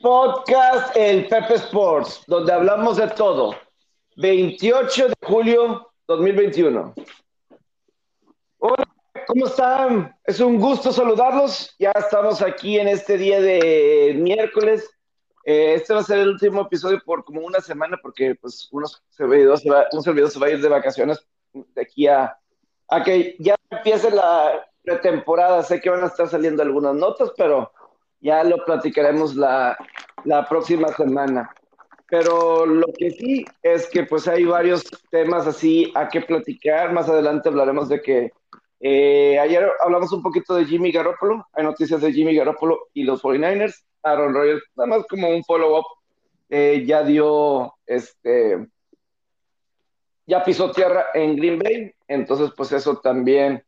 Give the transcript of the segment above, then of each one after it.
Podcast El Pepe Sports, donde hablamos de todo. 28 de julio 2021. Hola, ¿cómo están? Es un gusto saludarlos. Ya estamos aquí en este día de miércoles. Eh, este va a ser el último episodio por como una semana porque pues unos servidores se va, un servidor se va a ir de vacaciones de aquí a, a que ya empiece la pretemporada. Sé que van a estar saliendo algunas notas, pero ya lo platicaremos la, próxima semana. Pero lo que sí es que pues hay varios temas así a que platicar. Más adelante hablaremos de que eh, ayer hablamos un poquito de Jimmy Garoppolo. Hay noticias de Jimmy Garoppolo y los 49ers. Aaron Rodgers, nada más como un follow-up, eh, ya dio, este, ya pisó tierra en Green Bay. Entonces pues eso también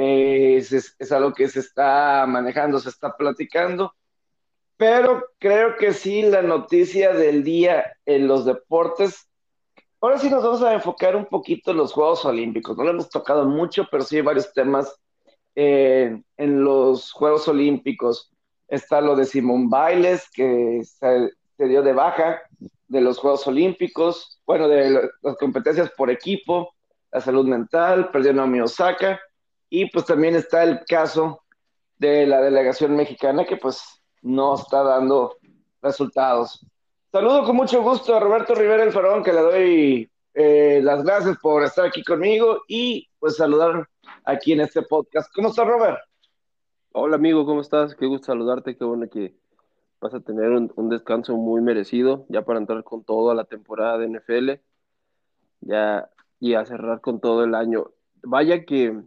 es, algo que se está manejando, se está platicando, pero creo que sí la noticia del día en los deportes, ahora sí nos vamos a enfocar un poquito en los Juegos Olímpicos, no lo hemos tocado mucho, pero sí hay varios temas en los Juegos Olímpicos. Está lo de Simón Bailes, que se, dio de baja de los Juegos Olímpicos, bueno, de las competencias por equipo, la salud mental, perdió Naomi Osaka, y pues también está el caso de la delegación mexicana que pues no está dando resultados. Saludo con mucho gusto a Roberto Rivera el Farón, que le doy eh, las gracias por estar aquí conmigo y pues saludar aquí en este podcast. ¿Cómo estás, Robert? Hola, amigo, ¿cómo estás? Qué gusto saludarte, qué bueno que vas a tener un, un descanso muy merecido ya para entrar con todo a la temporada de NFL ya y a cerrar con todo el año. Vaya que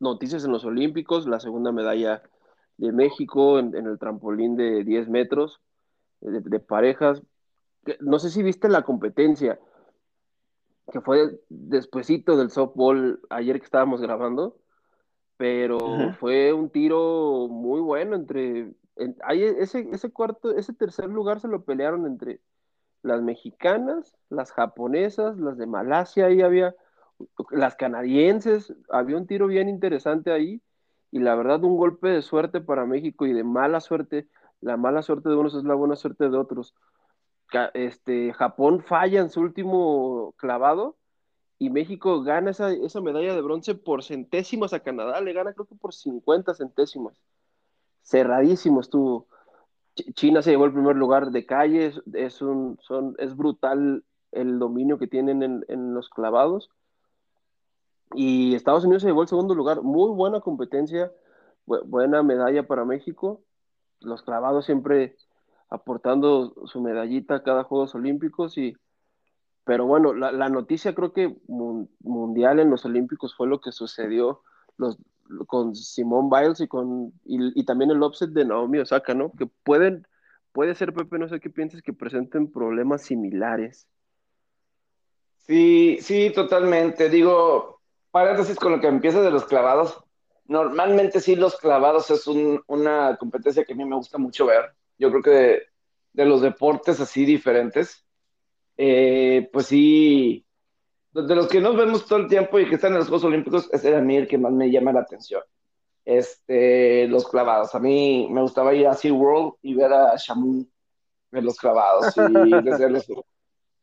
noticias en los Olímpicos, la segunda medalla de México en, el trampolín de 10 metros de, parejas. No sé si viste la competencia que fue despuesito del softball ayer que estábamos grabando, pero fue un tiro muy bueno entre ese, ese cuarto, ese tercer lugar se lo pelearon entre las mexicanas, las japonesas, las de Malasia, ahí había las canadienses, había un tiro bien interesante ahí y la verdad un golpe de suerte para México y de mala suerte, la mala suerte de unos es la buena suerte de otros. Este, Japón falla en su último clavado y México gana esa, medalla de bronce por centésimos a Canadá, le gana creo que por 50 centésimos. Cerradísimo estuvo. China se llevó el primer lugar de calle, es, un, son, es brutal el dominio que tienen en, en los clavados y Estados Unidos se llevó el segundo lugar. Muy buena competencia, buena medalla para México. Los clavados siempre aportando su medallita a cada Juegos Olímpicos. Y, pero bueno, la, noticia creo que mundial en los Olímpicos fue lo que sucedió los, con Simone Biles y, con, y, también el offset de Naomi Osaka, ¿no? Que pueden, puede ser, Pepe, no sé qué piensas, que presenten problemas similares. Sí, sí, totalmente. Digo, paréntesis con lo que empieza de los clavados. Normalmente sí, los clavados es una competencia que a mí me gusta mucho ver. Yo creo que de, los deportes así diferentes, eh, pues sí, de los que nos vemos todo el tiempo y que están en los Juegos Olímpicos, es a mí el que más me llama la atención. Este, los clavados. A mí me gustaba ir a SeaWorld y ver a Shamu en los clavados y desde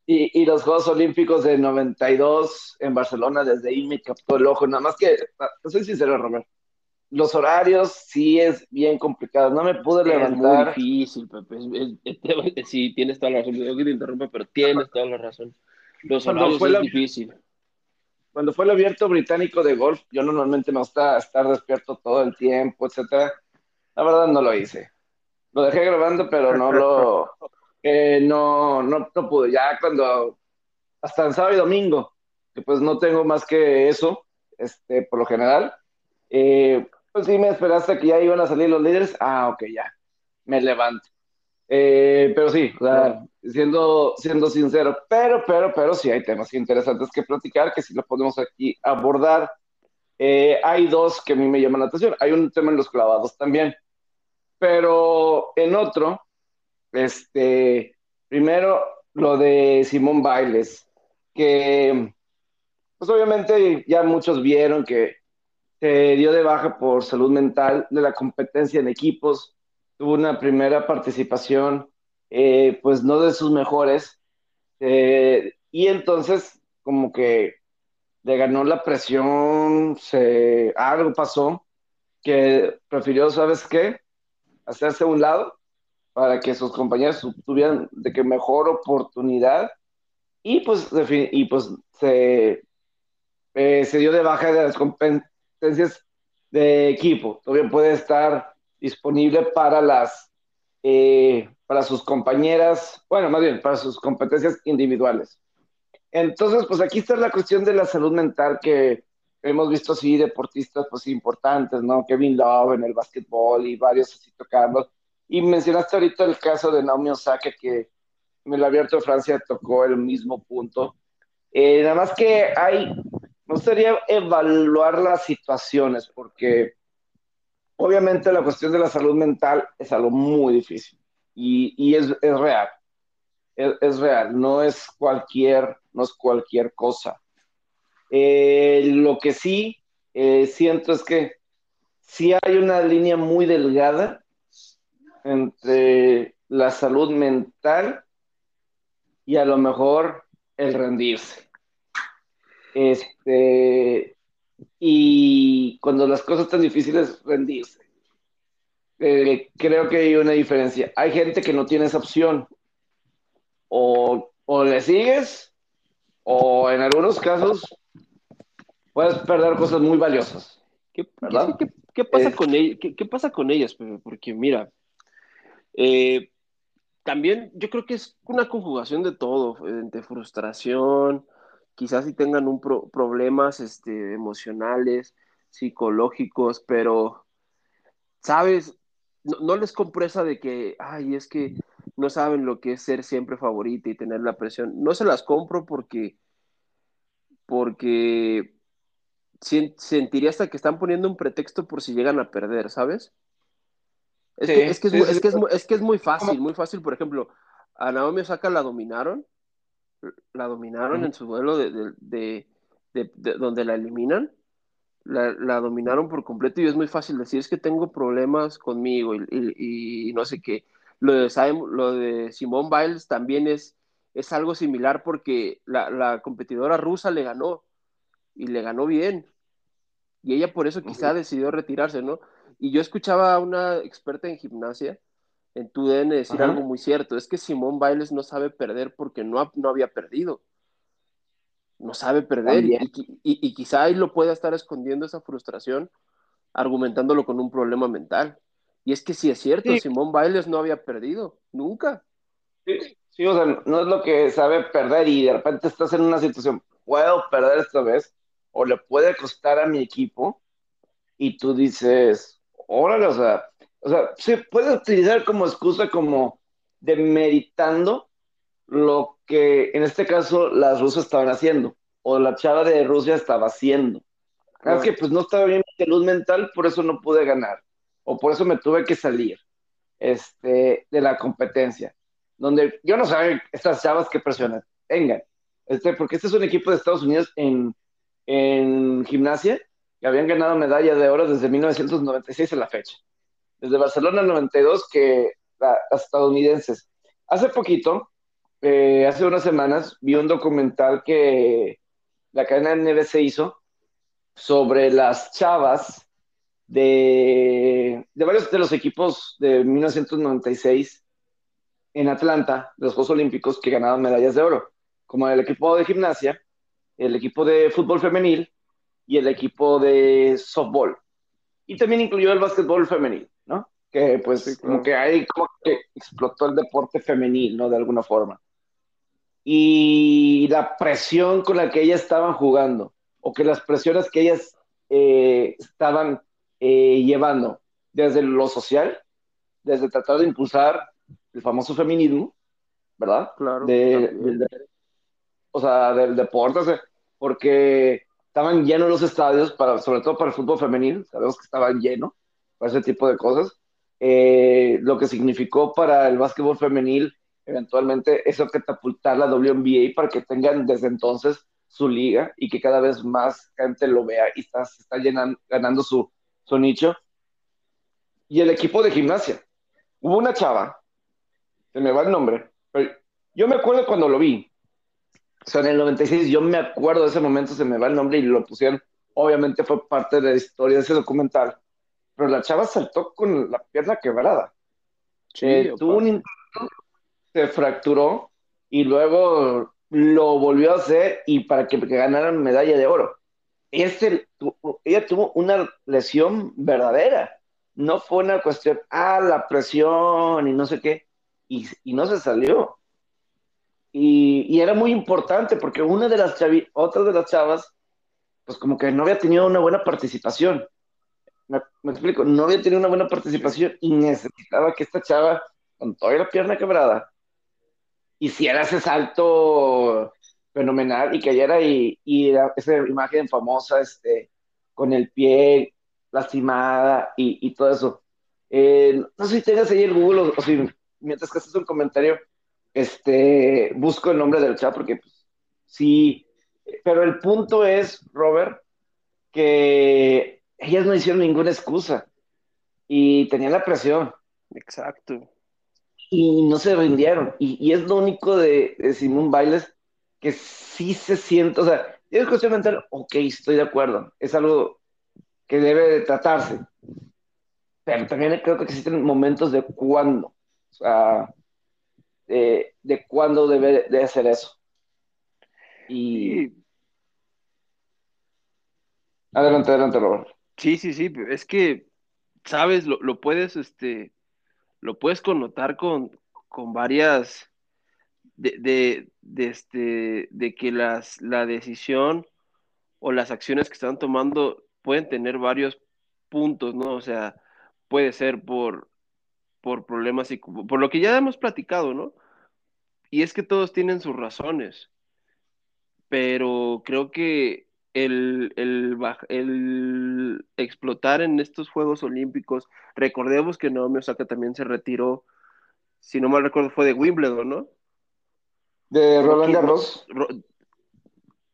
y, y, los Juegos Olímpicos de 92 en Barcelona, desde ahí me captó el ojo. Nada más que, soy sincero, Romero, los horarios sí es bien complicado. No me pude levantar. Es muy difícil, Pepe. sí, tienes toda la razón. Yo que te interrumpa, pero tienes toda la razón. Los horarios es difícil. Cuando fue el abierto británico de golf, yo normalmente me gusta estar despierto todo el tiempo, etcétera. La verdad no lo hice. Lo dejé grabando, pero no lo, no, no, no pude. Ya cuando, hasta el sábado y domingo, que pues no tengo más que eso, este, por lo general, eh, pues sí me esperaste que ya iban a salir los líderes. Ah, ok, ya, me levanto. Eh, pero sí, siendo, siendo sincero, pero, pero, pero sí hay temas interesantes que platicar, que si lo podemos aquí abordar. Eh, hay dos que a mí me llaman la atención. Hay un tema en los clavados también, pero en otro, este, primero, lo de Simón Bailes, que pues obviamente ya muchos vieron que se dio de baja por salud mental de la competencia en equipos, tuvo una primera participación, eh, pues no de sus mejores, eh, y entonces como que le ganó la presión, se, algo pasó, que prefirió, ¿sabes qué? Hacerse a un lado para que sus compañeros tuvieran de que mejor oportunidad y pues, y pues se, eh, se dio de baja de las competencias de equipo. Todavía puede estar disponible para las eh, para sus compañeras, bueno, más bien para sus competencias individuales. Entonces, pues aquí está la cuestión de la salud mental que hemos visto así deportistas pues importantes, ¿no? Kevin Love en el básquetbol y varios así tocando. Y mencionaste ahorita el caso de Naomi Osaka que en el Abierto de Francia tocó el mismo punto. Eh, nada más que hay, no sería evaluar las situaciones porque obviamente la cuestión de la salud mental es algo muy difícil y, es, real. Es, real, no es cualquier, no es cualquier cosa. Eh, lo que sí eh, siento es que sí hay una línea muy delgada entre la salud mental y a lo mejor el rendirse. Este, y cuando las cosas están difíciles, rendirse. Eh, creo que hay una diferencia. Hay gente que no tiene esa opción. O, le sigues, o en algunos casos puedes perder cosas muy valiosas. ¿Qué, pasa, con ¿Qué, pasa con ellas? Porque mira, eh, también yo creo que es una conjugación de todo, de frustración, quizás si tengan un problemas este, emocionales, psicológicos, pero, ¿sabes? No, les compresa de que, ay, es que no saben lo que es ser siempre favorita y tener la presión. No se las compro porque, porque sentiría hasta que están poniendo un pretexto por si llegan a perder, ¿sabes? Es, que, es, que, es, muy fácil, muy fácil. Por ejemplo, a Naomi Osaka la dominaron, la dominaron en su duelo de, donde la eliminan, la, dominaron por completo y es muy fácil decir, es que tengo problemas conmigo y, no sé qué. Lo de, lo de Simone Biles también es, es algo similar porque la, la competidora rusa le ganó y le ganó bien. Y ella por eso quizá decidió retirarse, ¿no? Y yo escuchaba a una experta en gimnasia en tu DN decir algo muy cierto. Es que Simón Bailes no sabe perder porque no, no había perdido. No sabe perder y, quizá ahí lo pueda estar escondiendo esa frustración argumentándolo con un problema mental. Y es que sí es cierto, Simón Bailes no había perdido, nunca. Sí, o sea, no es lo que sabe perder y de repente estás en una situación, puedo perder esta vez o le puede costar a mi equipo y tú dices, órale, o sea, o sea, se puede utilizar como excusa como demeritando lo que en este caso las rusas estaban haciendo, o la chava de Rusia estaba haciendo. Es que pues no estaba bien mi salud mental, por eso no pude ganar, o por eso me tuve que salir este, de la competencia. Donde yo no sé estas chavas que presionan, vengan, este, porque este es un equipo de Estados Unidos en, en gimnasia que habían ganado medalla de oro desde 1996 a la fecha. Desde Barcelona 92 que las estadounidenses. Hace poquito, eh, hace unas semanas, vi un documental que la cadena NBC hizo sobre las chavas de, de varios de los equipos de 1996 en Atlanta, de los Juegos Olímpicos, que ganaron medallas de oro, como el equipo de gimnasia, el equipo de fútbol femenil y el equipo de softball. Y también incluyó el básquetbol femenil, ¿no? Que pues como que ahí como que explotó el deporte femenil, ¿no? De alguna forma. Y la presión con la que ellas estaban jugando, o que las presiones que ellas eh, estaban eh, llevando desde lo social, desde tratar de impulsar el famoso feminismo, ¿verdad? Claro. o sea, del deporte, porque estaban llenos los estadios, para, sobre todo para el fútbol femenil, sabemos que estaban llenos para ese tipo de cosas. Eh, lo que significó para el básquetbol femenil, eventualmente, eso catapultar la WNBA para que tengan desde entonces su liga y que cada vez más gente lo vea y está, está llenando, ganando su, su nicho. Y el equipo de gimnasia. Hubo una chava, se me va el nombre, pero yo me acuerdo cuando lo vi. O sea, en el 96 yo me acuerdo de ese momento, se me va el nombre y lo pusieron. Obviamente fue parte de la historia de ese documental. Pero la chava saltó con la pierna quebrada. Eh, tuvo un se fracturó y luego lo volvió a hacer y para que, ganaran medalla de oro. Este, ella tuvo una lesión verdadera, no fue una cuestión, ah, la presión y no sé qué, y, no se salió. Y, era muy importante porque una de las chavi, otras de las chavas, pues como que no había tenido una buena participación. Me, me, explico, no había tenido una buena participación y necesitaba que esta chava, con toda la pierna quebrada, hiciera ese salto fenomenal y cayera y, y esa imagen famosa este, con el pie lastimada y, y todo eso. Eh, no sé si tengas ahí el Google o, si mientras que haces un comentario, este, busco el nombre del chat porque pues, sí, pero el punto es, Robert, que ellas no hicieron ninguna excusa y tenían la presión. Exacto y no se rindieron. Y, es lo único de, de Simón Bailes que sí se siente, o sea, es cuestión mental, ok, estoy de acuerdo, es algo que debe de tratarse, pero también creo que existen momentos de cuándo, o sea, de, de cuándo debe de hacer eso. Y... Adelante, adelante, Robert. Sí, sí, sí, es que, sabes, lo, lo puedes, este, lo puedes connotar con, con varias, de, este, de que las, la decisión o las acciones que están tomando pueden tener varios puntos, ¿no? O sea, puede ser por, por problemas y por lo que ya hemos platicado, ¿no? Y es que todos tienen sus razones, pero creo que el, el, explotar en estos Juegos Olímpicos. Recordemos que Naomi Osaka también se retiró, si no mal recuerdo, fue de Wimbledon, ¿no? De Roland Garros.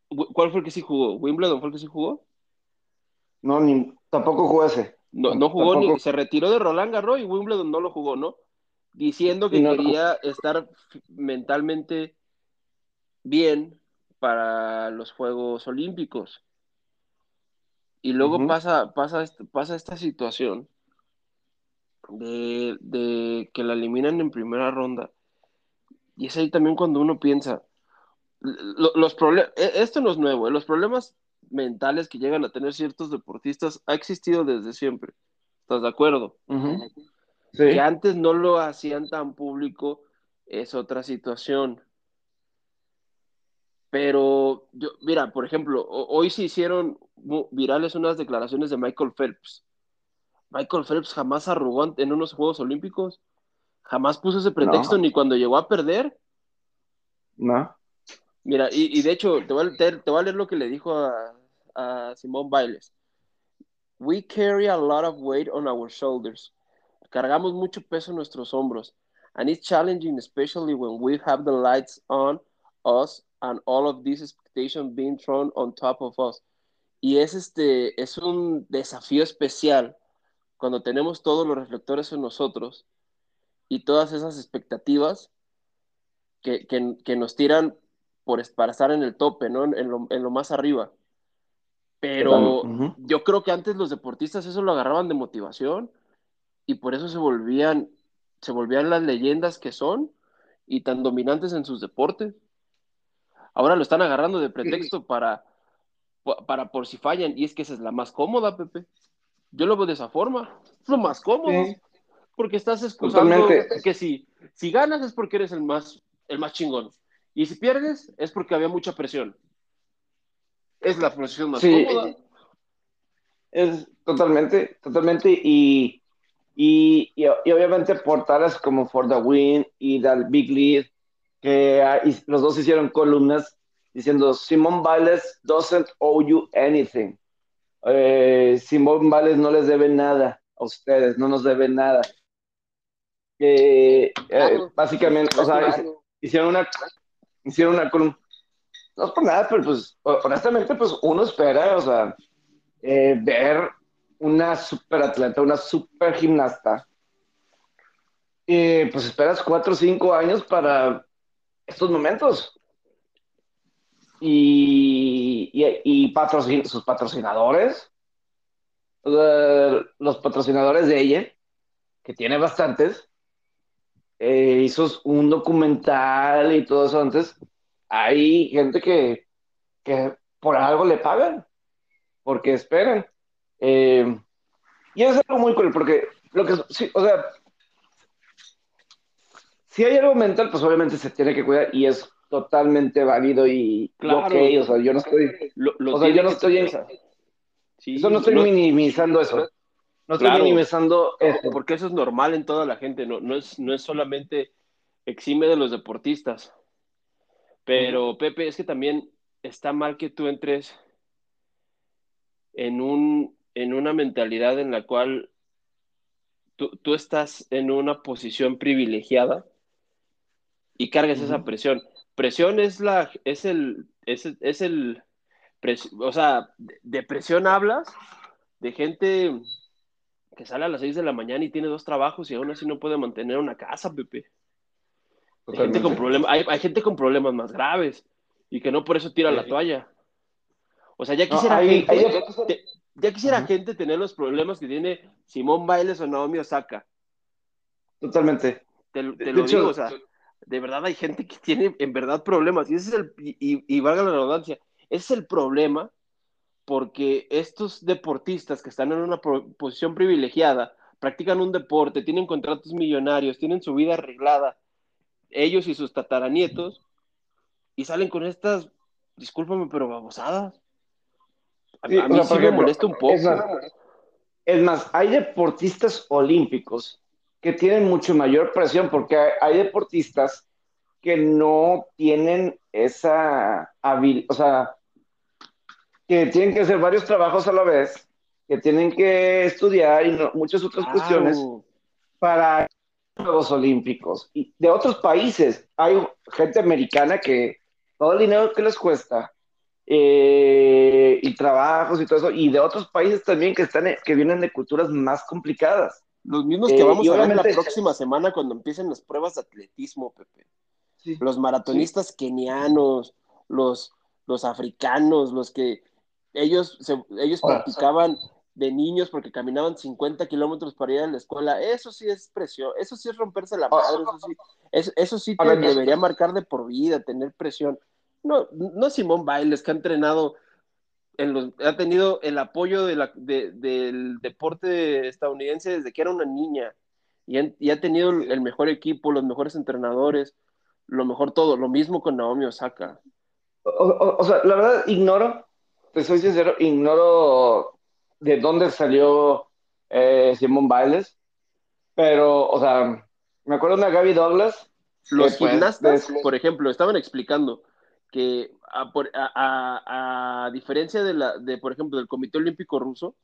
¿Cuál fue el que sí jugó? ¿Wimbledon fue el que sí jugó? No, ni, tampoco jugó ese. No, no jugó ni, se retiró de Roland Garros y Wimbledon no lo jugó, ¿no? Diciendo que quería estar mentalmente bien para los Juegos Olímpicos. Y luego pasa, pasa, pasa esta situación de, que la eliminan en primera ronda. Y es ahí también cuando uno piensa, los problemas, e, esto no es nuevo, ¿eh? los problemas mentales que llegan a tener ciertos deportistas ha existido desde siempre. ¿Estás de acuerdo? Que antes no lo hacían tan público es otra situación. Pero, yo, mira, por ejemplo, hoy se hicieron virales unas declaraciones de Michael Phelps. Michael Phelps jamás arrugó en unos Juegos Olímpicos. Jamás puso ese pretexto ni cuando llegó a perder. No. Mira, y, de hecho, te voy, a, te, a, leer lo que le dijo a, a Simón Bailes. We carry a lot of weight on our shoulders. Cargamos mucho peso en nuestros hombros. And it's challenging, especially when we have the lights on us and all of these expectations being thrown on top of us. Y es, este, es un desafío especial cuando tenemos todos los reflectores en nosotros y todas esas expectativas que, que, que nos tiran por, para estar en el tope, ¿no? En lo, en lo más arriba. Pero yo creo que antes los deportistas eso lo agarraban de motivación y por eso se volvían, se volvían las leyendas que son y tan dominantes en sus deportes. Ahora lo están agarrando de pretexto para, para por si fallan, y es que esa es la más cómoda, Pepe. Yo lo veo de esa forma, es lo más cómodo, porque estás excusando que si, si ganas es porque eres el más, el más chingón, y si pierdes es porque había mucha presión. Es la posición más cómoda. Es totalmente, totalmente, y, y, y, obviamente portadas como For the Win y del Big Lead que los dos hicieron columnas diciendo Simón Biles doesn't owe you anything. Eh, Simón Biles no les debe nada a ustedes, no nos debe nada. Eh, básicamente, o sea, hicieron una, hicieron una columna. No es por nada, pero pues honestamente, pues uno espera, o sea, eh, ver una super atleta, una super gimnasta. Y pues esperas cuatro o cinco años para estos momentos. Y, y, sus patrocinadores, los patrocinadores de ella, que tiene bastantes, eh, hizo un documental y todo eso antes. Hay gente que, que por algo le pagan, porque esperan. Eh, y es algo muy cool, porque lo que, sí, o sea, si hay algo mental, pues obviamente se tiene que cuidar y es totalmente válido y claro, o sea, yo no estoy, o sea, yo no estoy en, sí, eso no estoy minimizando eso. No estoy minimizando eso. Porque eso es normal en toda la gente, no, no, es, no es solamente exime de los deportistas. Pero, Pepe, es que también está mal que tú entres en, un, en una mentalidad en la cual tú, tú estás en una posición privilegiada y cargues esa presión. Presión es la, es el, es, es el, o sea, de presión hablas de gente que sale a las 6 de la mañana y tiene dos trabajos y aún así no puede mantener una casa, Pepe. Hay gente, con problemas, hay, hay, gente con problemas más graves y que no por eso tira la toalla. O sea, ya quisiera, gente, ya quisiera gente tener los problemas que tiene Simón Bailes o Naomi Osaka. Totalmente. Te, lo digo, o sea, de verdad hay gente que tiene en verdad problemas y ese es el, y, y valga la redundancia, ese es el problema porque estos deportistas que están en una posición privilegiada, practican un deporte, tienen contratos millonarios, tienen su vida arreglada, ellos y sus tataranietos, y salen con estas, discúlpame, pero babosadas. A, mí sí me molesta un poco. Es más, hay deportistas olímpicos que tienen mucho mayor presión porque hay, deportistas que no tienen esa habilidad, o sea, que tienen que hacer varios trabajos a la vez, que tienen que estudiar y muchas otras cuestiones para Juegos Olímpicos. Y de otros países, hay gente americana que todo el dinero que les cuesta eh, y trabajos y todo eso, y de otros países también que están que vienen de culturas más complicadas. Los mismos que eh, vamos a ver la próxima semana cuando empiecen las pruebas de atletismo, Pepe. Los maratonistas kenianos, los, los africanos, los que ellos, ellos practicaban de niños porque caminaban 50 kilómetros para ir a la escuela. Eso sí es presión, eso sí es romperse la madre, eso sí, eso sí te debería marcar de por vida, tener presión. No, no Simón Bailes, que ha entrenado ha tenido el apoyo de la, del deporte estadounidense desde que era una niña y, ha tenido el mejor equipo, los mejores entrenadores, lo mejor todo, lo mismo con Naomi Osaka. O, sea, la verdad, ignoro, te soy sincero, ignoro de dónde salió eh, Simón Bailes, pero, o sea, me acuerdo de Gaby Douglas. Los gimnastas, por ejemplo, estaban explicando que a, diferencia de, la, de, por ejemplo, del Comité Olímpico Ruso,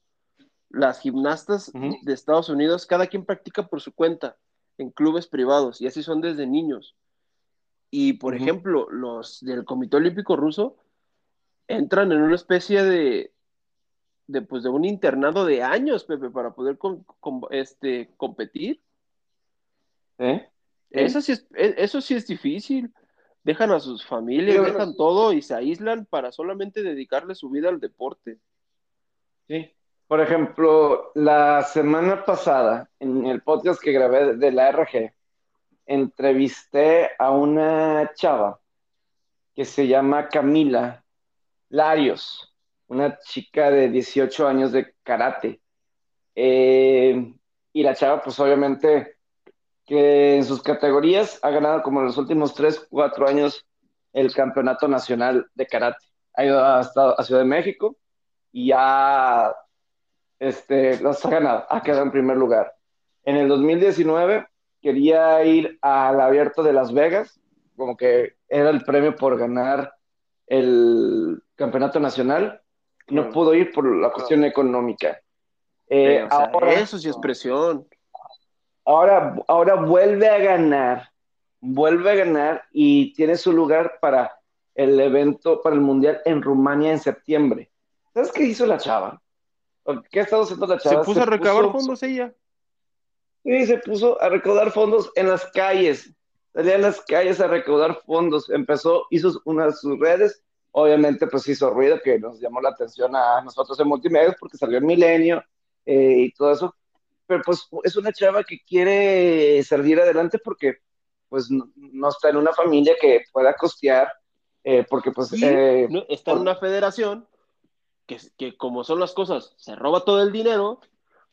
las gimnastas de Estados Unidos, cada quien practica por su cuenta en clubes privados y así son desde niños. Y, por ejemplo, los del Comité Olímpico Ruso entran en una especie de, de, pues, de un internado de años, Pepe, para poder este, competir. ¿Eh? Eso, sí es, e, eso sí es difícil dejan a sus familias, dejan todo y se aíslan para solamente dedicarle su vida al deporte. Sí. Por ejemplo, la semana pasada, en el podcast que grabé de la RG, entrevisté a una chava que se llama Camila Larios, una chica de 18 años de karate. Eh, y la chava, pues obviamente, que en sus categorías ha ganado como en los últimos 3, 4 años el campeonato nacional de karate. Ha ido a, a Ciudad de México y ya este, los ha ganado, ha quedado en primer lugar. En el 2019 quería ir al abierto de Las Vegas, como que era el premio por ganar el campeonato nacional. No pudo ir por la cuestión económica. Eh, eso sí es presión. Ahora, ahora vuelve a ganar, vuelve a ganar y tiene su lugar para el evento para el Mundial en Rumania en septiembre. ¿Sabes qué hizo la chava? ¿Qué ha estado haciendo la chava? Se puso a recabar fondos ella. Sí, se puso a recaudar fondos en las calles. Salía en las calles a recaudar fondos. Empezó, hizo unas de sus redes. Obviamente, pues hizo ruido que nos llamó la atención a nosotros en multimedia porque salió el milenio eh, y todo eso. Pero pues es una chava que quiere salir adelante porque pues no, está en una familia que pueda costear, eh, porque pues... Eh, está en una federación que, que como son las cosas, se roba todo el dinero,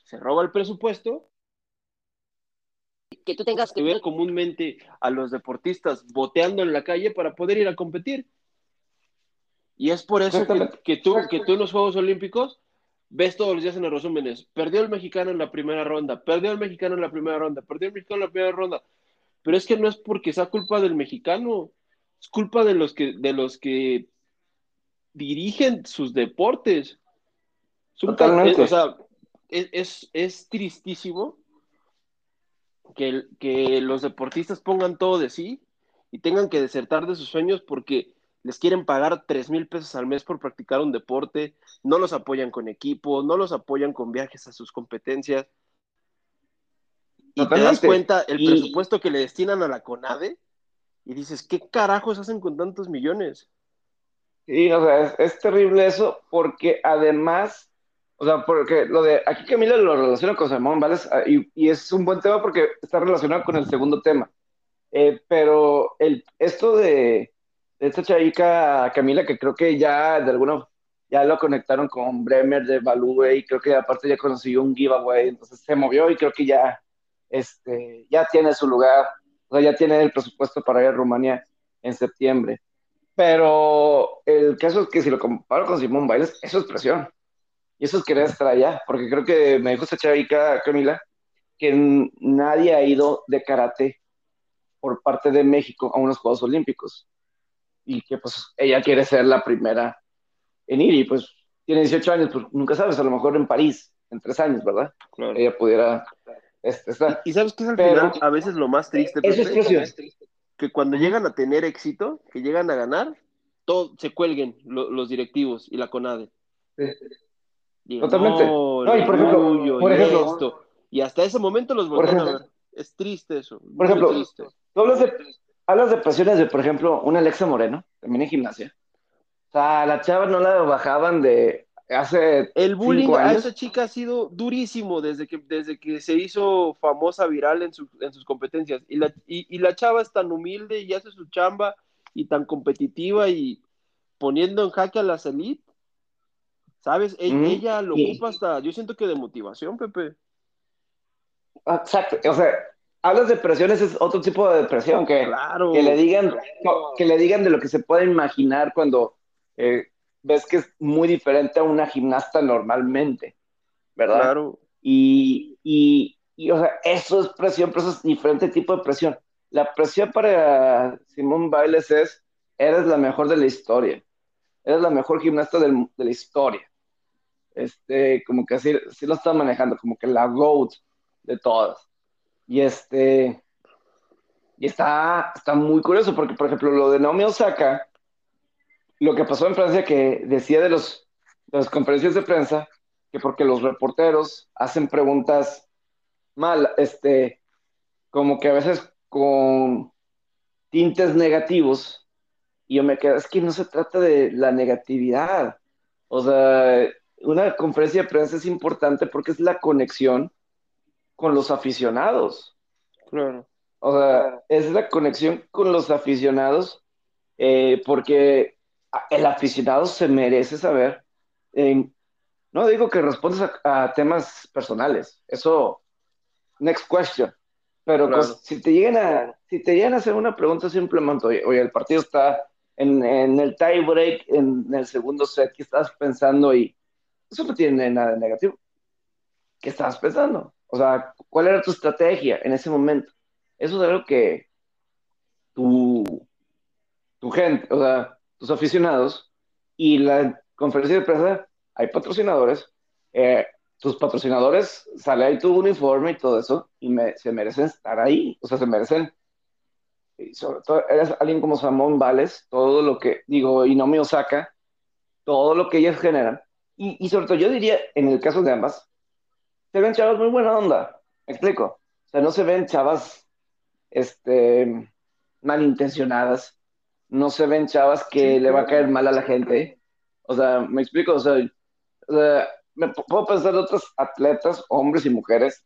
se roba el presupuesto que tú tengas que ver comúnmente a los deportistas boteando en la calle para poder ir a competir. Y es por eso que, tú, que tú en los Juegos Olímpicos ves todos los días en los resúmenes, perdió el mexicano en la primera ronda, perdió el mexicano en la primera ronda, perdió el mexicano en la primera ronda. Pero es que no es porque sea culpa del mexicano, es culpa de los que, de los que dirigen sus deportes. Totalmente. o sea, es, es tristísimo que, los deportistas pongan todo de sí y tengan que desertar de sus sueños porque les quieren pagar tres mil pesos al mes por practicar un deporte, no los apoyan con equipo, no los apoyan con viajes a sus competencias. Y te das cuenta el presupuesto que le destinan a la CONADE y dices, ¿qué carajos hacen con tantos millones? Sí, o sea, es terrible eso porque además o sea, porque lo de aquí Camila lo relaciona con Simón ¿vale? Ah, y, y, es un buen tema porque está relacionado con el segundo tema. Eh, pero el, esto de, esta chavica Camila, que creo que ya de alguna ya lo conectaron con Bremer de Balúe y creo que aparte ya consiguió un giveaway, entonces se movió y creo que ya, este, ya tiene su lugar, o sea, ya tiene el presupuesto para ir a Rumania en septiembre. Pero el caso es que si lo comparo con Simón Bailes, eso es presión. Y eso es querer estar allá, porque creo que me dijo esta chavica, Camila, que nadie ha ido de karate por parte de México a unos Juegos Olímpicos. Y que pues ella quiere ser la primera en ir y pues tiene 18 años, pues nunca sabes, a lo mejor en París, en tres años, ¿verdad? Claro. Ella pudiera este, estar. Y, sabes que es al final a veces lo más triste, eso es que cuando llegan a tener éxito, que llegan a ganar, todo, se cuelguen los directivos y la CONADE. Sí. Totalmente. No, y por ejemplo, por ejemplo y hasta ese momento los volvieron a ver. Es triste eso. Por ejemplo, tú hablas de, hablas de presiones de, por ejemplo, una Alexa Moreno, también en gimnasia. O sea, la chava no la bajaban de hace. El bullying a esa chica ha sido durísimo desde que, desde que se hizo famosa viral en, en sus competencias. Y la, y, y la chava es tan humilde y hace su chamba y tan competitiva y poniendo en jaque a las élites ¿Sabes? E-, ella lo ocupa hasta, yo siento que de motivación, Pepe. Exacto, o sea, hablas de presiones, es otro tipo de depresión, que, que, le digan, que le digan de lo que se puede imaginar cuando eh, ves que es muy diferente a una gimnasta normalmente, ¿verdad? Claro. Y, y, y, o sea, eso es presión, pero eso es diferente tipo de presión. La presión para Simón Bailes es, eres la mejor de la historia, eres la mejor gimnasta de la historia este, como que así, lo está manejando, como que la GOAT de todas. Y este, y está, está muy curioso, porque por ejemplo, lo de Naomi Osaka, lo que pasó en Francia, que decía de, los, las conferencias de prensa, que porque los reporteros hacen preguntas mal, este, como que a veces con tintes negativos, y yo me quedo, es que no se trata de la negatividad, o sea, una conferencia de prensa es importante porque es la conexión con los aficionados. Claro. O sea, es la conexión con los aficionados eh, porque el aficionado se merece saber. no digo que respondas a, temas personales, eso, next question. Pero pues, si te llegan a, si te llegan a hacer una pregunta simplemente, oye, el partido está en, en el tie break, en, el segundo set, ¿qué estás pensando? Y eso no tiene nada de negativo. ¿Qué estabas pensando? O sea, ¿cuál era tu estrategia en ese momento? Eso es algo que tu, tu gente, o sea, tus aficionados y la conferencia de prensa, hay patrocinadores, eh, tus patrocinadores, sale ahí tu uniforme y todo eso, y se merecen estar ahí, o sea, se merecen y sobre todo eres alguien como Samón Vales, todo lo que, digo, y no me Osaka, todo lo que ellas generan, y, y sobre todo yo diría, en el caso de ambas, se ven chavas muy buena onda, ¿me explico? O sea, no se ven chavas, este, malintencionadas, no se ven chavas que le va a caer mal a la gente, o sea, ¿me explico? O sea, o sea me puedo pensar de otros atletas, hombres y mujeres,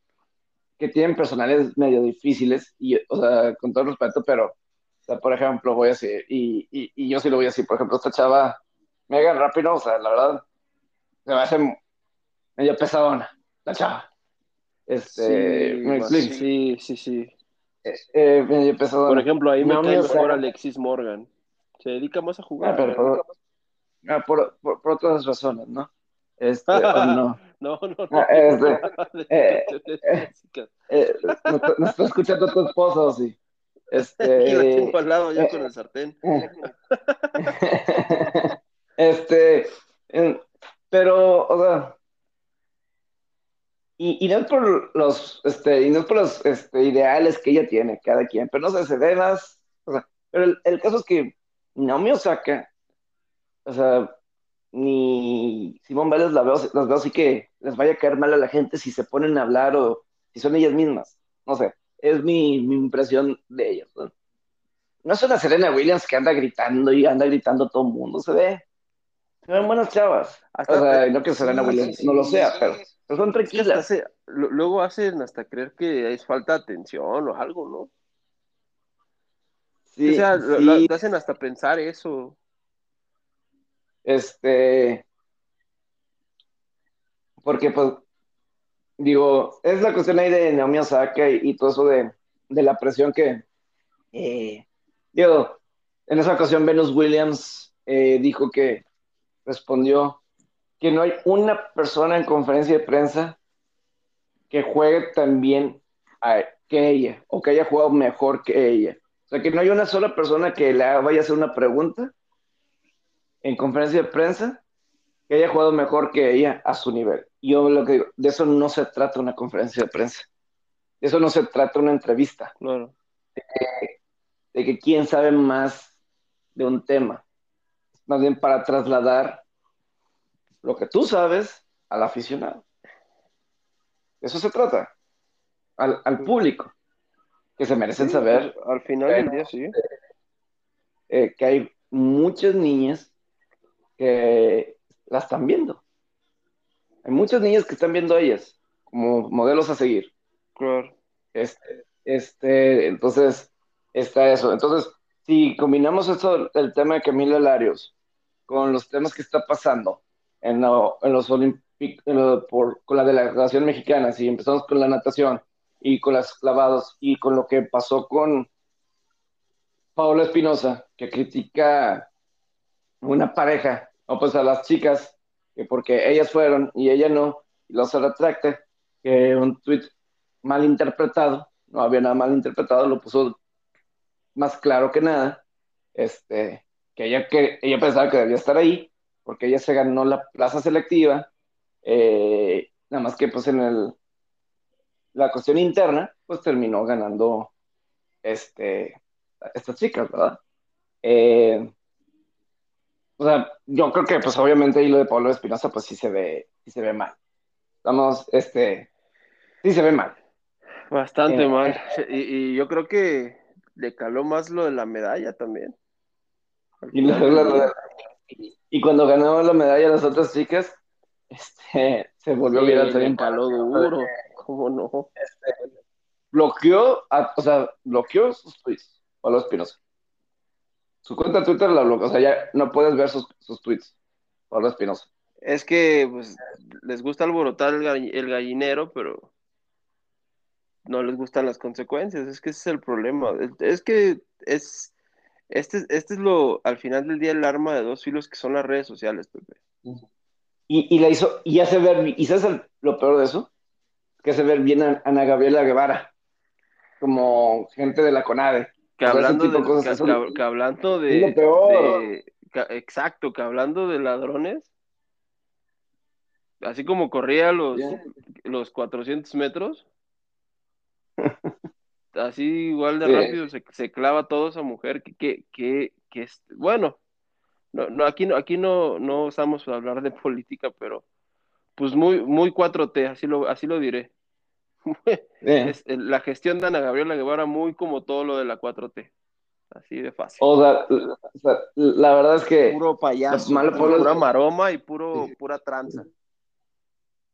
que tienen personalidades medio difíciles, y, o sea, con todo respeto, pero, o sea, por ejemplo, voy a decir, y, y, y yo sí lo voy a decir, por ejemplo, esta chava, Megan Rápido, o sea, la verdad, se me hace medio pesadona, la chava. Este, Sí, me explico. sí, sí, sí. Eh, eh. Por ejemplo, ahí me cae mejor Alexis Morgan. Se dedica más a ah, jugar. pero por, ah, por, por, por otras razones, ¿no? Este, o no. No, no, no. Ah, este, eh, eh, eh, no, está- no está escuchando tu esposo, ¿o sí. La Este, tengo al lado ya eh, con el sartén. este, eh, pero, o sea, y, no es por los, este, y no es por los este, ideales que ella tiene, cada quien, pero no sé, se ve más, o sea, pero el, el caso es que Naomi Osaka, o sea, ni Simón Vélez la veo, las veo así que les vaya a caer mal a la gente si se ponen a hablar o si son ellas mismas, no sé, es mi, mi impresión de ellas, ¿no? No es una Serena Williams que anda gritando y anda gritando todo el mundo, se ve, se ven buenas chavas. Hasta- O sea, no que Serena sí, Williams sí, no lo sí. sea, pero, son tranquilas. hace- lo- luego hacen hasta creer que es falta de atención o algo, ¿no? Sí, o sea, lo- sí, lo- te hacen hasta pensar eso. este, porque pues, digo, es la cuestión ahí de Naomi Osaka y, y todo eso de, de la presión que, eh, digo, en esa ocasión Venus Williams eh, dijo que respondió que no hay una persona en conferencia de prensa que juegue tan bien a- que ella o que haya jugado mejor que ella. O sea, que no hay una sola persona que le vaya a hacer una pregunta en conferencia de prensa que haya jugado mejor que ella a su nivel. Yo lo que digo, de eso no se trata una conferencia de prensa. De eso no se trata una entrevista. Claro. De que quién sabe más de un tema. Más bien para trasladar lo que tú sabes al aficionado. Eso se trata. Al, al público. Que se merecen Sí, saber Al final del día, sí. eh, que hay muchas niñas que la están viendo. Hay muchas niñas que están viendo a ellas como modelos a seguir. Claro. Este, este, entonces, está eso. Entonces, si combinamos esto, el tema de Camila Larios, con los temas que está pasando en, lo- en los Olímpicos, con la delegación mexicana, si empezamos con la natación y con las clavados y con lo que pasó con Paola Espinosa, que critica una pareja, o pues a las chicas, que porque ellas fueron y ella no, y los retracta, que un tweet mal interpretado, no había nada mal interpretado, lo puso más claro que nada, este, que ella, que ella pensaba que debía estar ahí, porque ella se ganó la plaza selectiva, eh, nada más que pues en el, la cuestión interna, pues terminó ganando este, estas chicas, ¿verdad? Eh, o sea, yo creo que pues obviamente ahí lo de Pablo Espinosa pues sí se ve, sí se ve mal. Estamos, este, sí se ve mal. Bastante Eh, mal. Y, y yo creo que le caló más lo de la medalla también. Y, la- del la- día. la- y cuando ganó la medalla las otras chicas, este, se volvió Sí, viral también. caló duro. ¿Cómo no? Bloqueó, a- o sea, bloqueó sus tweets, Pablo Espinosa. Su cuenta de Twitter la bloqueó, o sea, ya no puedes ver sus, sus tweets, Pablo Espinosa. Es que pues, les gusta alborotar el, gall- el gallinero, pero no les gustan las consecuencias. Es que ese es el problema. Es que es este, este es lo, al final del día, el arma de dos filos que son las redes sociales, Pepe. Y, y la hizo, y hace ver, y sabes el- lo peor de eso, que hace ver bien a Ana Gabriela Guevara, como gente de la CONADE. Que hablando de, cosas, que, eso- que- que hablando lo de, peor. de- que- exacto, que hablando de ladrones, así como corría los, los 400 metros, así igual de rápido se, clava toda esa mujer que, que, que, que es, bueno, no, no, aquí no, aquí no, no estamos a hablar de política, pero pues muy, muy 4T, así lo, así lo diré. es, la gestión de Ana Gabriela Guevara muy como todo lo de la 4T. Así de fácil. O sea, la verdad es que. Puro payaso, pura maroma y puro, pura tranza.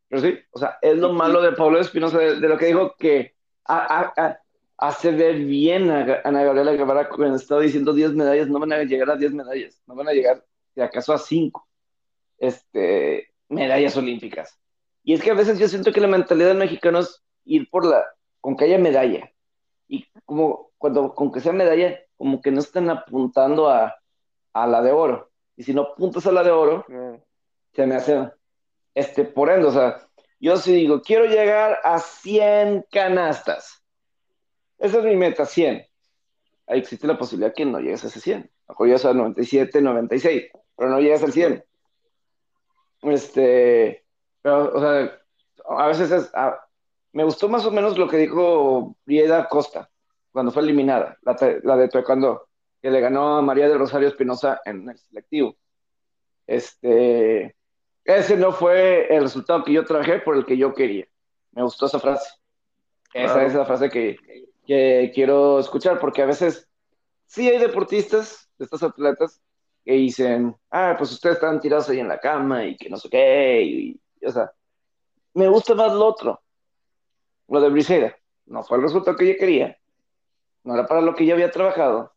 Pero sí, o sea, es lo malo de Pablo Espinosa, de, lo que dijo que hace ver bien a Ana Gabriela Guevara cuando estaba diciendo 10 medallas, no van a llegar a 10 medallas, no van a llegar, si acaso, a 5 este, medallas olímpicas. Y es que a veces yo siento que la mentalidad del mexicano es ir por la, con que haya medalla. Y como cuando con que sea medalla, como que no están apuntando a, a la de oro. Y si no apuntas a la de oro, se me hace este, por ende, o sea, yo sí digo, quiero llegar a 100 canastas. Esa es mi meta, 100. Ahí existe la posibilidad que no llegues a ese 100. A mejor llegas a 97, 96, pero no llegas al 100. Este, pero, o sea, a veces es, me gustó más o menos lo que dijo Brieda Costa cuando fue eliminada, la, la de Taekwondo, que le ganó a María de Rosario Espinosa en el selectivo. Este, ese no fue el resultado que yo trabajé por el que yo quería. Me gustó esa frase. Esa es la frase que, que quiero escuchar, porque a veces sí hay deportistas, de estos atletas, que dicen, ah, pues ustedes están tirados ahí en la cama y que no sé qué, y, o sea, me gusta más lo otro, lo de Briseida. No fue el resultado que yo quería, no era para lo que yo había trabajado,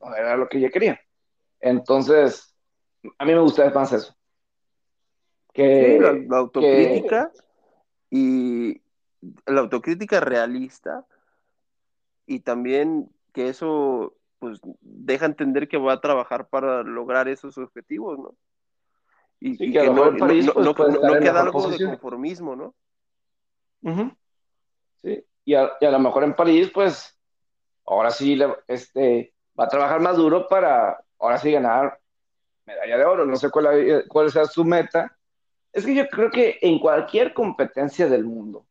no era lo que yo quería. Entonces, a mí me gusta más eso. Que, la, autocrítica y la autocrítica realista y también que eso pues deja entender que va a trabajar para lograr esos objetivos, ¿no? Y, que, no, no, pues, queda algo de conformismo, ¿no? Sí, y a, y a, lo mejor en París, pues ahora sí este, va a trabajar más duro para ahora sí ganar medalla de oro. No sé cuál, cuál sea su meta. Es que yo creo que en cualquier competencia del mundo,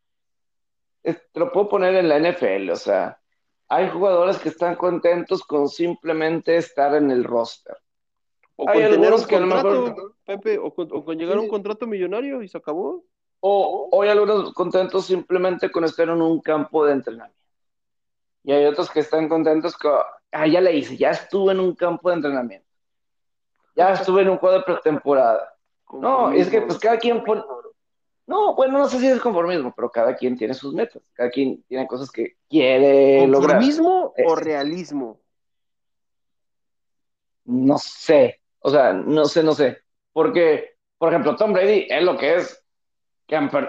te lo puedo poner en la NFL, o sea, hay jugadores que están contentos con simplemente estar en el roster. O con tener un contrato, Pepe, o con, llegar a un contrato millonario y se acabó. O, hay algunos contentos simplemente con estar en un campo de entrenamiento. Y hay otros que están contentos con, ah, ya le hice, ya estuve en un campo de entrenamiento. Ya estuve en un juego de pretemporada. No, es que pues cada quien pone... No, bueno, no sé si es conformismo, pero cada quien tiene sus metas. Cada quien tiene cosas que quiere lograr. ¿Conformismo o este. realismo? No sé. O sea, no sé, no sé. Porque, por ejemplo, Tom Brady es lo que es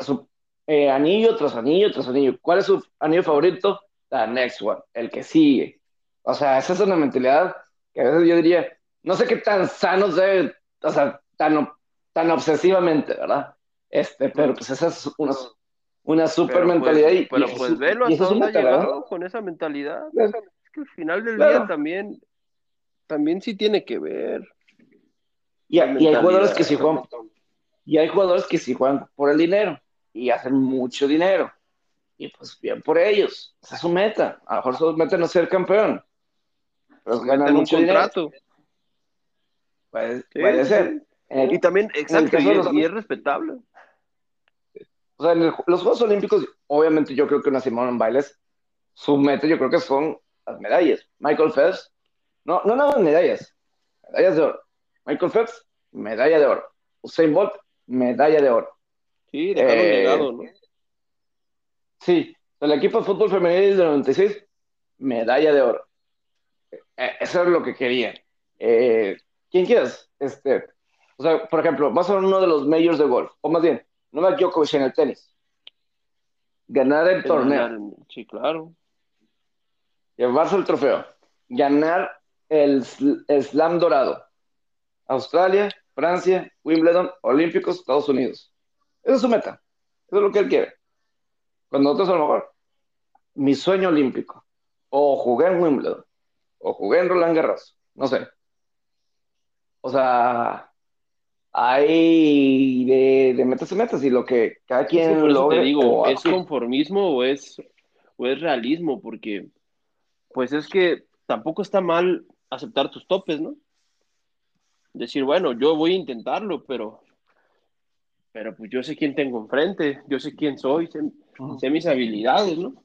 su, eh, anillo tras anillo tras anillo. ¿Cuál es su anillo favorito? la next one, el que sigue. O sea, esa es una mentalidad que a veces yo diría, no sé qué tan sano debe, o sea, tan, tan obsesivamente, ¿verdad? Este, pero pues esa es una, una super pues, mentalidad. y, pero pues velo hasta dónde ha llegado con esa mentalidad. Es que al final del día también, también sí tiene que ver. Y, y hay jugadores que sí juegan, y hay jugadores que sí juegan por el dinero y hacen mucho dinero y pues bien por ellos. Esa es su meta. A lo mejor su meta no es ser campeón. Pero ganar mucho contrato. Puede, puede ser. y también, exacto, y, es, respetable. O sea, en los Juegos Olímpicos, obviamente yo creo que una Simón Bailes, su meta yo creo que son las medallas. Michael Phelps, no, no nada medallas, medallas de oro. Michael Phelps, medalla de oro. Usain Bolt, medalla de oro. Sí, dejaron eh, legado, ¿no? Sí, el equipo de fútbol femenil del 96, medalla de oro. Eh, eso es lo que quería. Eh, ¿Quién quieres? Este, o sea, por ejemplo, vas a uno de los majors de golf, o más bien, Novak Djokovic en el tenis. Ganar el torneo. Sí, claro. Llevarse el trofeo. Ganar el, el slam dorado. Australia, Francia, Wimbledon, Olímpicos, Estados Unidos. Esa es su meta. Eso es lo que él quiere. Cuando nosotros a lo mejor, mi sueño olímpico, o jugué en Wimbledon, o jugué en Roland Garros, no sé. O sea, hay de, de metas y metas y lo que cada quien lo te digo, ¿es conformismo o es o es realismo, porque pues es que tampoco está mal aceptar tus topes, ¿no? Decir, bueno, yo voy a intentarlo, pero, pero pues yo sé quién tengo enfrente, yo sé quién soy, sé, mis habilidades, ¿no?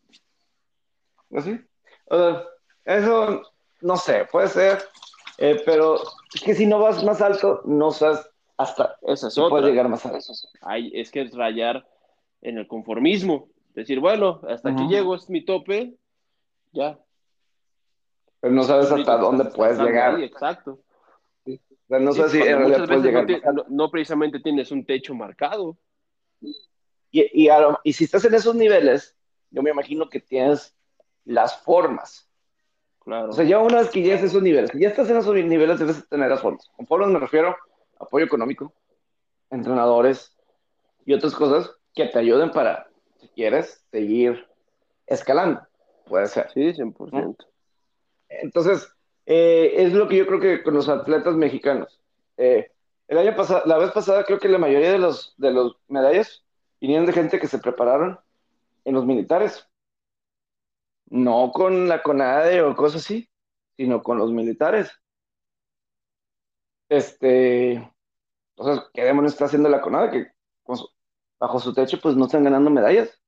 Pues sí. eso, no sé, puede ser, eh, pero es que si no vas más alto, no sabes hasta Esa es puedes llegar más alto. Ay, es que es rayar en el conformismo. Decir, bueno, hasta aquí llego, es mi tope, ya. Pero no sabes hasta dónde puedes llegar. exacto. O sea, no sé si en realidad puedes llegar. No, precisamente tienes un techo marcado. Y, y, y si estás en esos niveles, yo me imagino que tienes las formas. Claro. O sea, ya una vez que llegas a esos niveles, ya estás en esos niveles, debes tener las formas. Con formas me refiero a apoyo económico, entrenadores y otras cosas que te ayuden para, si quieres, seguir escalando. Puede ser. Sí, 100%. Entonces, eh, es lo que yo creo que con los atletas mexicanos. Eh, el año pasado, la vez pasada, creo que la mayoría de los, de los medallas vinieron de gente que se prepararon en los militares. No con la CONADE o cosas así, sino con los militares. Este, entonces, ¿qué demonios está haciendo la CONADE? Que bajo su techo, pues no están ganando medallas.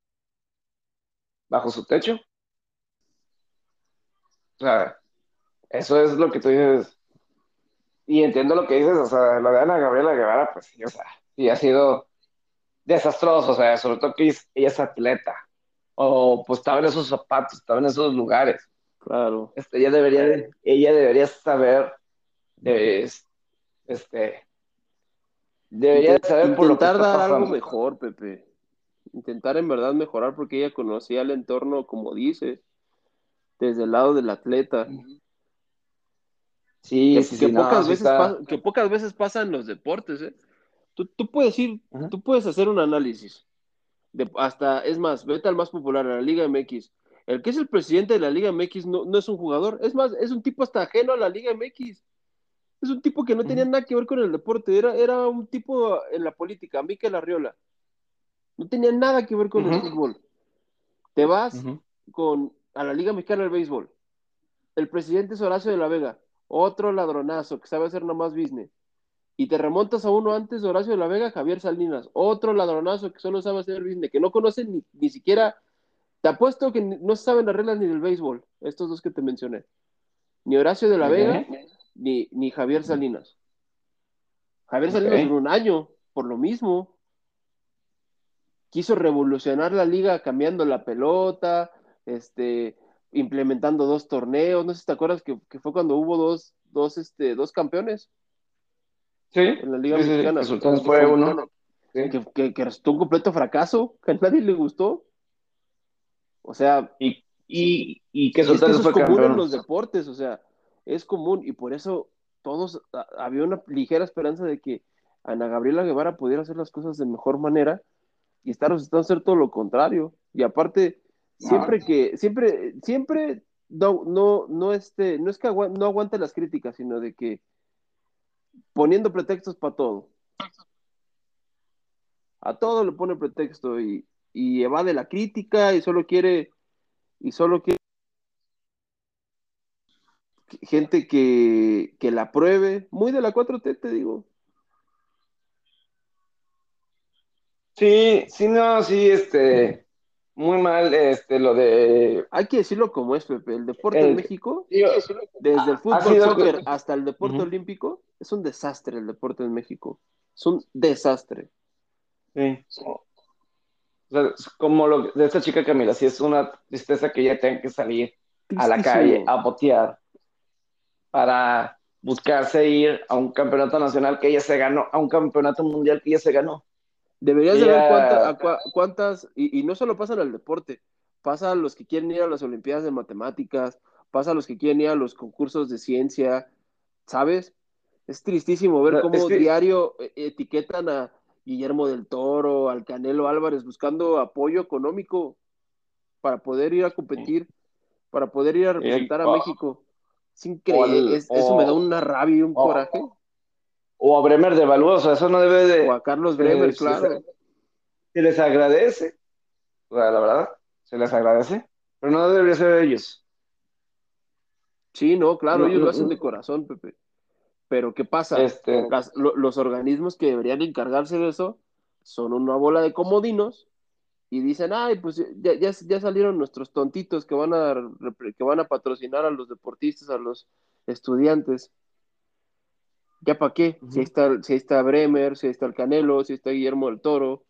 Bajo su techo. O sea, eso es lo que tú dices. Y entiendo lo que dices, o sea, lo de Ana Gabriela Guevara, pues sí, o sea, sí ha sido desastroso, o sea, sobre todo que ella es atleta, o pues estaba en esos zapatos, estaba en esos lugares. Claro. Este, ella debería, ella debería saber, este, debería saber por lo que dar algo mejor, Pepe. Intentar en verdad mejorar porque ella conocía el entorno, como dices desde el lado del atleta. Sí, que, sí, que pocas veces que pocas veces pasa en los deportes, ¿eh? Tú, tú puedes ir, tú puedes hacer un análisis. De, hasta, es más, vete al más popular, a la Liga MX. El que es el presidente de la Liga MX no, no es un jugador, es más, es un tipo hasta ajeno a la Liga MX. Es un tipo que no tenía nada que ver con el deporte, era, era un tipo en la política, Miquel Arriola. No tenía nada que ver con el fútbol. Te vas con a la Liga Mexicana del Béisbol. El presidente es Horacio de la Vega, otro ladronazo que sabe hacer nomás business. Y te remontas a uno antes de Horacio de la Vega, Javier Salinas, otro ladronazo que solo sabe hacer business, que no conoce ni, ni siquiera, te apuesto que no saben las reglas ni del béisbol, estos dos que te mencioné. Ni Horacio de la Vega, ni, ni Javier Salinas. Javier Salinas duró un año, por lo mismo. Quiso revolucionar la liga cambiando la pelota, este, implementando dos torneos, no sé si te acuerdas que, fue cuando hubo dos, dos, este, dos campeones. Sí. En la Liga Mexicana. fue uno. Que, que, resultó un completo fracaso, que a nadie le gustó. O sea. Y, y, y que es que eso es común en los deportes, o sea, es común, y por eso todos había una ligera esperanza de que Ana Gabriela Guevara pudiera hacer las cosas de mejor manera, y está resultando ser todo lo contrario. Y aparte, Siempre que, siempre, siempre, no, no, no, este, no es que no aguante las críticas, sino de que poniendo pretextos para todo. A todo le pone pretexto y, y evade la crítica y solo quiere, y solo quiere gente que, que la pruebe. Muy de la 4T, te digo. Sí, sí, no, sí, este muy mal este, lo de... Hay que decirlo como es, Pepe. El deporte en México, desde el fútbol, soccer hasta el deporte olímpico, es un desastre el deporte en México. Es un desastre. Sí. como lo de esta chica Camila, sí es una tristeza que ella tenga que salir a la calle a botear para buscarse ir a un campeonato nacional que ella se ganó, a un campeonato mundial que ella se ganó. Deberías saber cuántas, y, no solo pasa en el deporte, pasa a los que quieren ir a las Olimpiadas de Matemáticas, pasa a los que quieren ir a los concursos de ciencia, ¿sabes? Es tristísimo ver cómo diario eh, etiquetan a Guillermo del Toro, al Canelo Álvarez, buscando apoyo económico para poder ir a competir, para poder ir a representar a México. Es increíble, eso me da una rabia y un coraje o a Bremer de o sea, eso no debe de... O a Carlos Bremer, claro. Se les agradece, la verdad, se les agradece, pero no debería ser de ellos. Sí, no, claro, ellos lo hacen de corazón, Pepe. Pero ¿qué pasa? Este... los organismos que deberían encargarse de eso son una bola de comodinos y dicen, ay, pues ya, ya, salieron nuestros tontitos que van, a, que van a patrocinar a los deportistas, a los estudiantes. ¿Ya para qué? si, está, si está Bremer, si está el Canelo, si está Guillermo del Toro,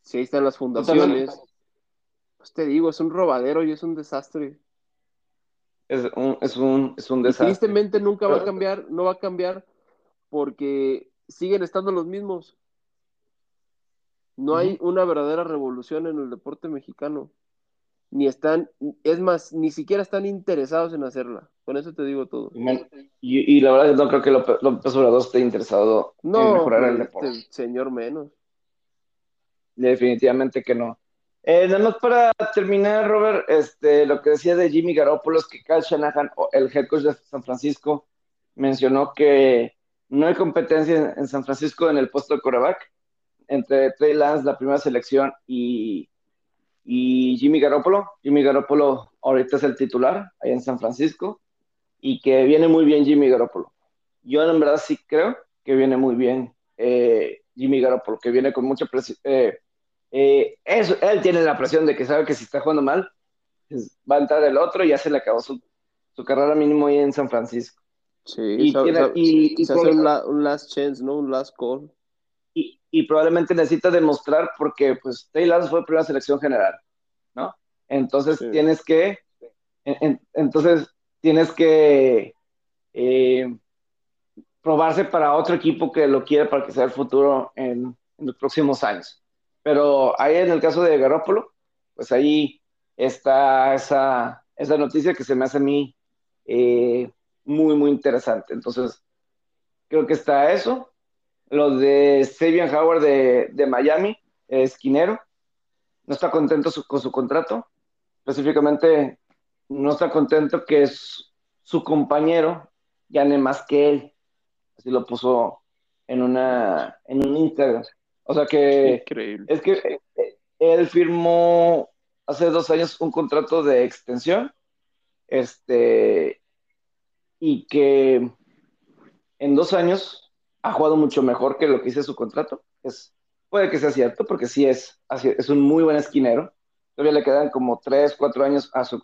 si ahí están las fundaciones. Pues te digo, es un robadero y es un desastre. Es un, es un, es un desastre. tristemente nunca va a cambiar, no va a cambiar porque siguen estando los mismos. No hay una verdadera revolución en el deporte mexicano. Ni están, es más, ni siquiera están interesados en hacerla. Con eso te digo todo. Y, la verdad no creo que López Obrador esté interesado en mejorar el este deporte. señor menos. Definitivamente que no. Eh, nada más para terminar, Robert, este, lo que decía de Jimmy Garoppolo es que Cal Shanahan, el head coach de San Francisco, mencionó que no hay competencia en, San Francisco en el puesto de coreback entre Trey Lance, la primera selección, y, y Jimmy Garoppolo. Jimmy Garoppolo ahorita es el titular ahí en San Francisco y que viene muy bien Jimmy Garoppolo. Yo en verdad sí creo que viene muy bien eh, Jimmy Garoppolo, que viene con mucha presión. Eh, eh, eso, él tiene la presión de que sabe que si está jugando mal, pues, va a entrar el otro y ya se le acabó su, carrera mínimo ahí en San Francisco. Sí, y, se hace un, last chance, ¿no? Un last call. Y, probablemente necesita demostrar porque pues Taylor fue primera selección general, ¿no? Entonces tienes que, entonces tienes que eh, probarse para otro equipo que lo quiera para que sea el futuro en los próximos años. Pero ahí en el caso de Garópolo, pues ahí está esa, esa noticia que se me hace a mí eh, muy, muy interesante. Entonces, creo que está eso. Lo de Sabian Howard de, Miami, esquinero, no está contento con su contrato. Específicamente, no está contento que su compañero gane más que él. Así lo puso en, una, en un Instagram. O sea que es que eh, él firmó hace dos años un contrato de extensión, este, y que en dos años ha jugado mucho mejor que lo que dice su contrato. Es, puede que sea cierto, porque sí es, es un muy buen esquinero. Todavía le quedan como tres, cuatro años a su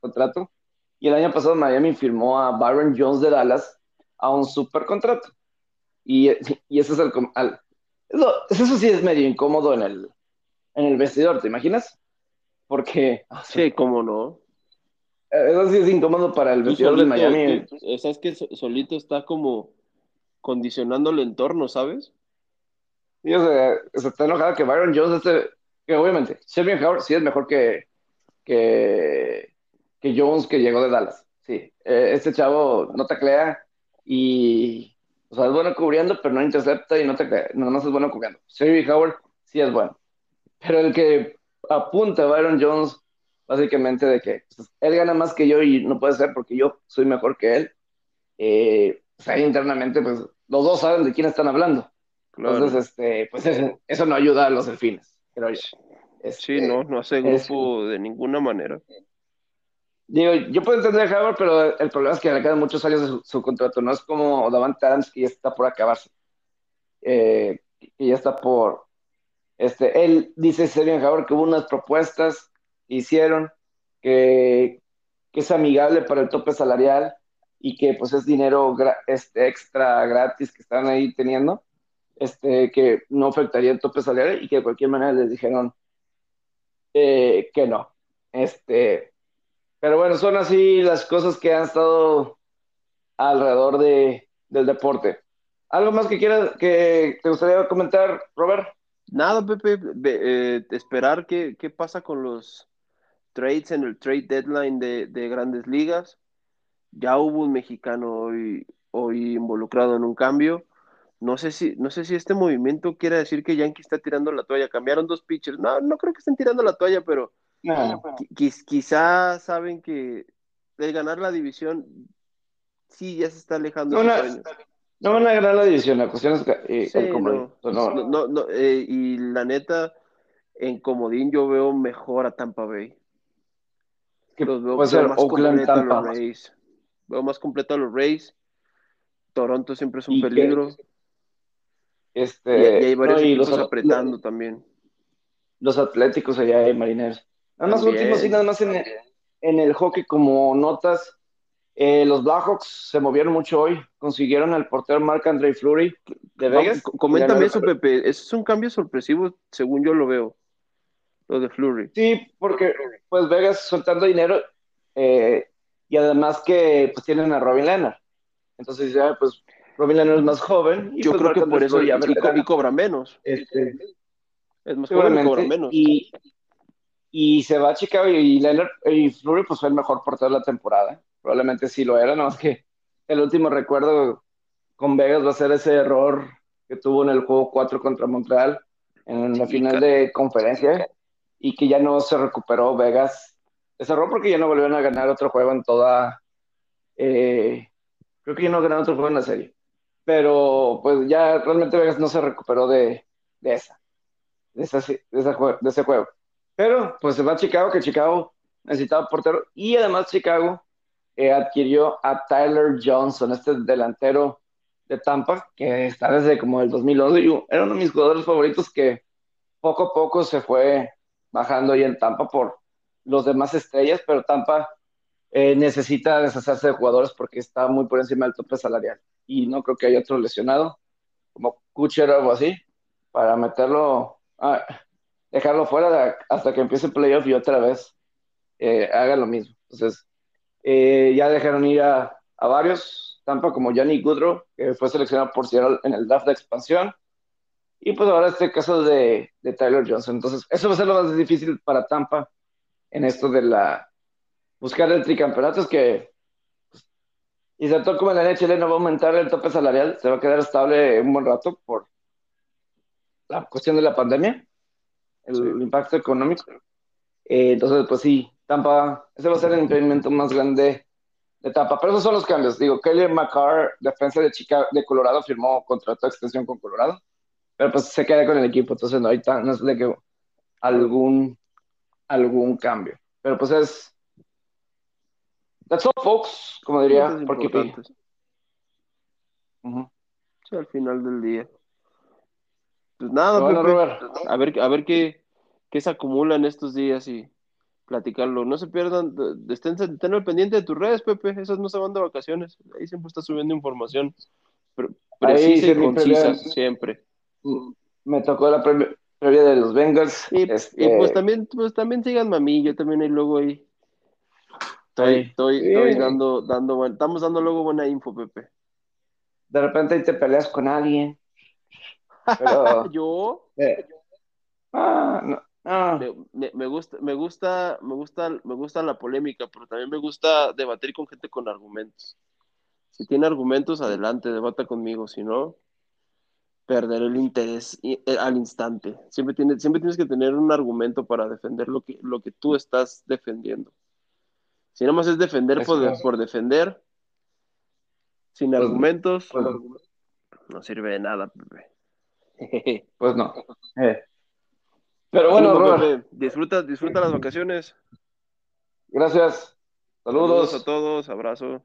contrato. Y el año pasado Miami firmó a Byron Jones de Dallas a un super contrato. Y, y ese es el, eso, sí es medio incómodo en el, en el vestidor, ¿te imaginas? Porque. Sí, cómo no. Eso sí es incómodo para el vestidor de Miami. Es que solito está como condicionando el entorno, ¿sabes? Sí, o sea, se está enojado que Byron Jones, este, que obviamente, Shelby Howard sí es mejor que, que, que Jones que llegó de Dallas. Sí, eh, este chavo no taclea y o sea, es bueno cubriendo, pero no intercepta y no cae. No, no es bueno cubriendo. Sherry Howard sí es bueno. Pero el que apunta a Byron Jones, básicamente de que pues, él gana más que yo y no puede ser porque yo soy mejor que él. Eh, pues ahí internamente, pues los dos saben de quién están hablando. Entonces, este, pues eso, no ayuda a los delfines, creo yo. sí, no, no hace grupo de ninguna manera. Digo, yo puedo entender a Howard, pero el problema es que le quedan muchos años de su, contrato. No es como Davante Adams, que ya está por acabarse. Eh, que ya está por. Este, él dice, Sergio Howard, que hubo unas propuestas que hicieron que, que, es amigable para el tope salarial y que pues es dinero este, extra gratis que están ahí teniendo, este, que no afectaría el tope salarial y que de cualquier manera les dijeron eh, que no. Este, pero bueno, son así las cosas que han estado alrededor de, del deporte. ¿Algo más que quieras, que te gustaría comentar, Robert? Nada, Pepe, eh, esperar qué, qué pasa con los trades en el trade deadline de, de, grandes ligas. Ya hubo un mexicano hoy, hoy involucrado en un cambio. No sé si, no sé si este movimiento quiere decir que Yankee está tirando la toalla. Cambiaron dos pitchers. No, no creo que estén tirando la toalla, pero no, quizás saben que de ganar la división, sí, ya se está alejando. No, no van a ganar la división, la cuestión es eh, el no, no, eh, y la neta, en comodín yo veo mejor a Tampa Bay. Que Los veo, puede ser más Oakland, Tampa. los Rays. Veo más completo a los Rays. Toronto siempre es un que- peligro. Y, Este, y hay varios no, y los, equipos apretando también. los atléticos allá de Marineros. Nada más último, sí, nada más en el, en el hockey, como notas, eh, los Blackhawks se movieron mucho hoy, consiguieron al portero Marc André Fleury de Vegas. co- coméntame eso, Pepe. Eso es un cambio sorpresivo, según yo lo veo. Lo de Flurry. Sí, porque pues Vegas soltando dinero eh, y además que pues tienen a Robin Leonard. Entonces ya pues Robin Leonard es más joven. Y, Yo pues, creo que por eso. Ya y co- y cobra menos. Este, Es más joven y seguramente. cobra menos. Y, y se va a Chicago y Leonard y Fleury pues fue el mejor portero de la temporada. Probablemente sí lo era, no más que el último recuerdo con Vegas va a ser ese error que tuvo en el juego 4 contra Montreal en la Sí, final de conferencia y que ya no se recuperó Vegas. Error porque ya no volvieron a ganar otro juego en toda... eh, creo que ya no ganaron otro juego en la serie. Pero pues ya realmente Vegas no se recuperó de, de esa, de ese juego. Pero pues se va a Chicago, que Chicago necesitaba portero y además Chicago eh, adquirió a Tyler Johnson, este delantero de Tampa, que está desde como el 2011 y era uno de mis jugadores favoritos que poco a poco se fue bajando ahí en Tampa por los demás estrellas, pero Tampa eh, necesita deshacerse de jugadores porque está muy por encima del tope salarial y no creo que haya otro lesionado como Kucher o algo así para meterlo, ah, dejarlo fuera hasta que empiece el playoff y otra vez eh, haga lo mismo. Entonces, eh, ya dejaron ir a, a varios, Tampa como Johnny Goodrow, que fue seleccionado por Seattle en el draft de expansión. Y pues ahora este caso de, de Tyler Johnson. Entonces, eso va a ser lo más difícil para Tampa en esto de la buscar el tricampeonato. Es que, pues, y todo como en la NHL no va a aumentar el tope salarial, se va a quedar estable un buen rato por la cuestión de la pandemia, el, Sí. impacto económico. Eh, entonces, pues sí, Tampa, ese va a ser el impedimento más grande de Tampa. Pero esos son los cambios. Digo, Kelly McCarr, defensa de Chicago, de Colorado, firmó contrato de extensión con Colorado, pero pues se queda con el equipo, entonces no hay tan, no es de que algún, algún cambio. Pero pues es. That's all, folks, como diría. Ujú. Sí, al final del día. Pues nada, Bueno, Pepe. Robert, A ver, a ver qué, qué se acumula en estos días y platicarlo. No se pierdan, estén, estén al pendiente de tus redes, Pepe. Esas no se van de vacaciones. Ahí siempre está subiendo información pre- Ahí precisa y concisa, siempre. me tocó la previa de los Bengals. Y, este, y pues también, pues también síganme a mí, yo también ahí luego ahí. Estoy, estoy, Sí. estoy dando, dando, buen- estamos dando luego buena info, Pepe. de repente ahí te peleas con alguien. Pero, Yo eh, ah, no, me- me gusta, me gusta, me gusta, me gusta la polémica, pero también me gusta debatir con gente con argumentos. Si tiene argumentos, adelante, debata conmigo. Si no, perder el interés i- eh, al instante. Siempre tienes, siempre tienes que tener un argumento para defender lo que, lo que tú estás defendiendo. Si nada más es defender por, defender, sin Pues, argumentos, pues, no sirve de nada, Pepe. pues no. Eh. Pero bueno, Robert. Disfruta, disfruta las vacaciones. gracias. Saludos Saludos. a todos, abrazo.